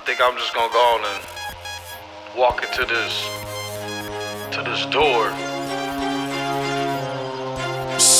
I think I'm just gonna go on and walk into this to this door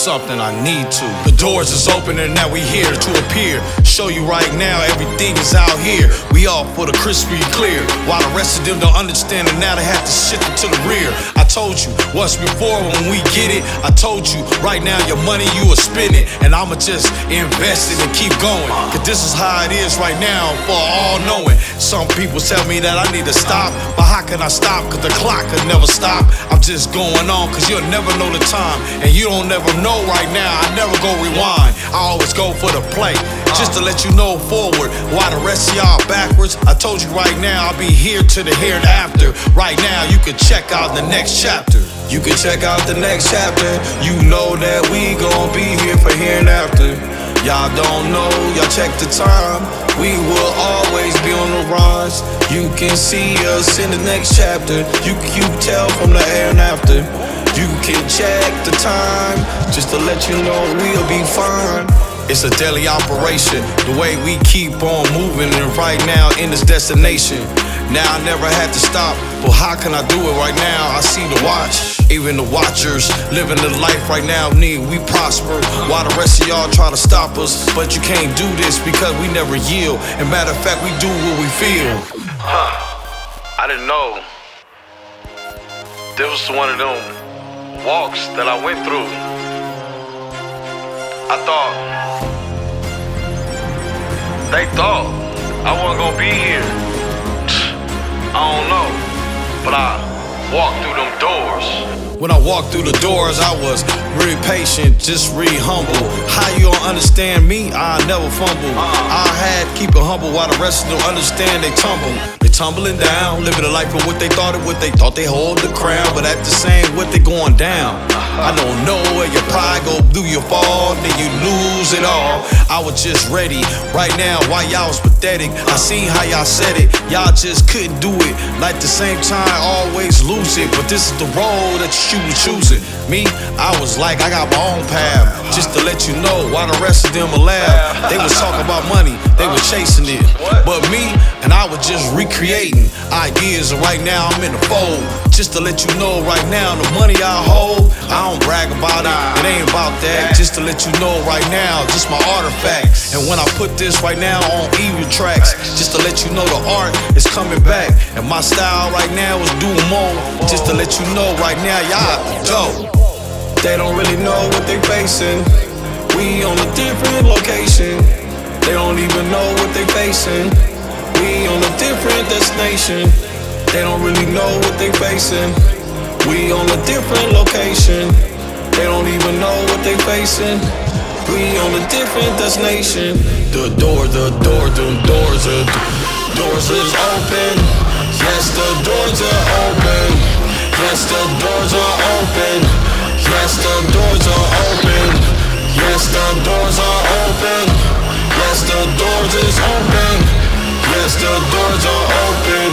something I need to. The doors is open and now we here to appear. Show you right now everything is out here. We all for the crispy clear. While the rest of them don't understand and now they have to shift it to the rear. I told you once before when we get it. I told you right now your money you are spending. And I'ma just invest it and keep going. Cause this is how it is right now for all knowing. Some people tell me that I need to stop. But how can I stop? Cause the clock could never stop. I'm just going on cause you'll never know the time. And you don't never know know right now, I never go rewind. I always go for the play, just to let you know forward. Why the rest of y'all backwards? I told you right now, I'll be here to the here and after. Right now, you can check out the next chapter. You can check out the next chapter. You know that we gon' be here for here and after. Y'all don't know, y'all check the time. We will always be on the rise. You can see us in the next chapter. You can tell from the air and after. Check the time just to let you know we'll be fine. It's a daily operation, the way we keep on moving, and right now in this destination. Now I never had to stop, but how can I do it right now? I see the watch, even the watchers living the life right now. Need we prosper while the rest of y'all try to stop us, but you can't do this because we never yield. And matter of fact, we do what we feel. Huh? I didn't know. This was one of them walks that I went through, I thought they thought I wasn't gonna be here. I don't know, but I walked through them doors. When I walked through the doors, I was really patient, just really humble. How you don't understand me? I never fumble. I had keep it humble while the rest of them understand they tumble They tumbling down, living a life of what they thought of what they thought they hold the crown, but at the same what they going down. I don't know where your pride go do your fall, then you lose it all. I was just ready right now why y'all was pathetic. I seen how y'all said it, y'all just couldn't do it. Like the same time, always lose it, but this is the road that you should choosing. Me, I was like, I got my own path, just to let you know why the rest of them are laugh. They was talking about money, they were chasing it, but me and I was just recreating ideas, and right now I'm in the fold. Just to let you know, right now, the money I hold, I don't brag about it. It ain't about that. Just to let you know, right now, just my artifact. And when I put this right now on evil tracks, just to let you know, the art is coming back. And my style right now is doing more. Just to let you know, right now, y'all dope. They don't really know what they facing. We on a different location. They don't even know what they facing. We on a different destination. They don't really know what they facing. We on a different location. They don't even know what they facing. We on a different destination. The door, the door, the doors are doors is open. Yes, the doors are open. Yes, the doors are open. Yes, the doors are open. Yes, the doors are open. Yes, the doors is open. Yes, the doors are open.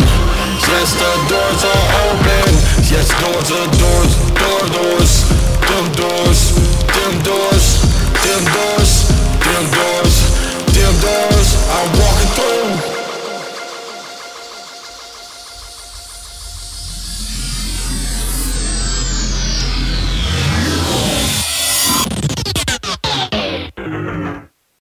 Yes, the doors are to